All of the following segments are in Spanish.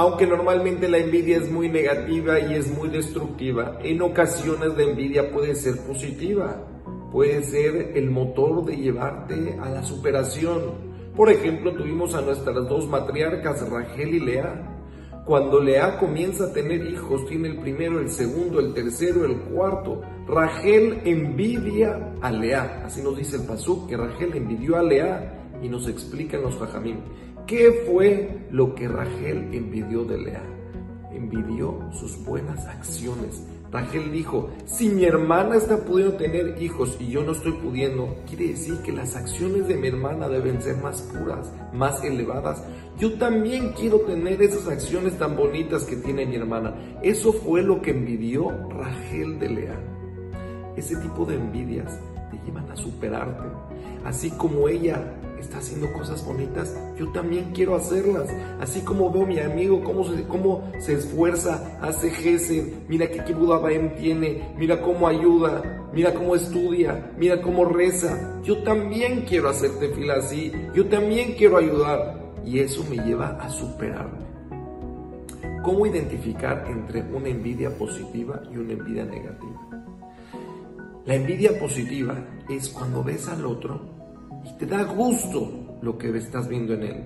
Aunque normalmente la envidia es muy negativa y es muy destructiva, en ocasiones la envidia puede ser positiva, puede ser el motor de llevarte a la superación. Por ejemplo, tuvimos a nuestras dos matriarcas, Rachel y Lea. Cuando Lea comienza a tener hijos, tiene el primero, el segundo, el tercero, el cuarto. Rachel envidia a Lea. Así nos dice el Pasuk, que Rachel envidió a Lea y nos explican los Jajamim. ¿Qué fue lo que Rachel envidió de Lea? Envidió sus buenas acciones. Rachel dijo, si mi hermana está pudiendo tener hijos y yo no estoy pudiendo, quiere decir que las acciones de mi hermana deben ser más puras, más elevadas. Yo también quiero tener esas acciones tan bonitas que tiene mi hermana. Eso fue lo que envidió Rachel de Lea. Ese tipo de envidias te llevan a superarte. Así como ella está haciendo cosas bonitas, yo también quiero hacerlas. Así como veo a mi amigo cómo se, cómo se esfuerza, hace gesed, mira qué Kibudabaem tiene, mira cómo ayuda, mira cómo estudia, mira cómo reza. Yo también quiero hacerte fila así, yo también quiero ayudar. Y eso me lleva a superarme. ¿Cómo identificar entre una envidia positiva y una envidia negativa? La envidia positiva es cuando ves al otro te da gusto lo que estás viendo en él.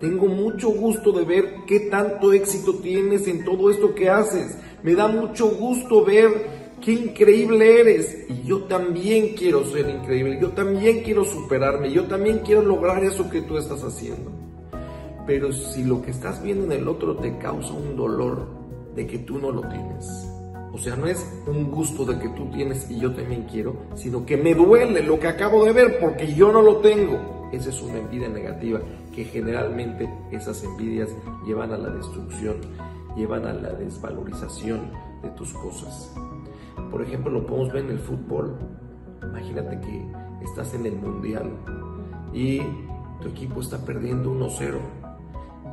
Tengo mucho gusto de ver qué tanto éxito tienes en todo esto que haces. Me da mucho gusto ver qué increíble eres. Y yo también quiero ser increíble. Yo también quiero superarme. Yo también quiero lograr eso que tú estás haciendo. Pero si lo que estás viendo en el otro te causa un dolor de que tú no lo tienes, o sea, no es un gusto de que tú tienes y yo también quiero, sino que me duele lo que acabo de ver porque yo no lo tengo. Esa es una envidia negativa que generalmente esas envidias llevan a la destrucción, llevan a la desvalorización de tus cosas. Por ejemplo, lo podemos ver en el fútbol. Imagínate que estás en el mundial y tu equipo está perdiendo 1-0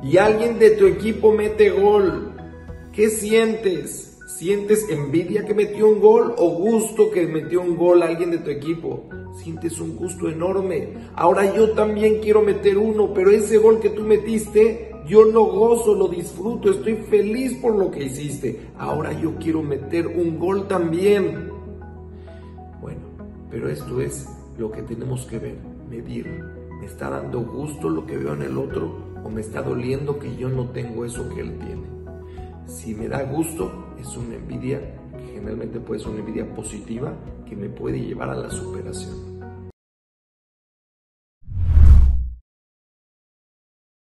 y alguien de tu equipo mete gol. ¿Qué sientes? ¿Sientes envidia que metió un gol o gusto que metió un gol alguien de tu equipo? Sientes un gusto enorme. Ahora yo también quiero meter uno, pero ese gol que tú metiste, yo lo gozo, lo disfruto, estoy feliz por lo que hiciste. Ahora yo quiero meter un gol también. Bueno, pero esto es lo que tenemos que ver, medir. ¿Me está dando gusto lo que veo en el otro o me está doliendo que yo no tengo eso que él tiene? Si me da gusto, es una envidia generalmente puede ser una envidia positiva que me puede llevar a la superación.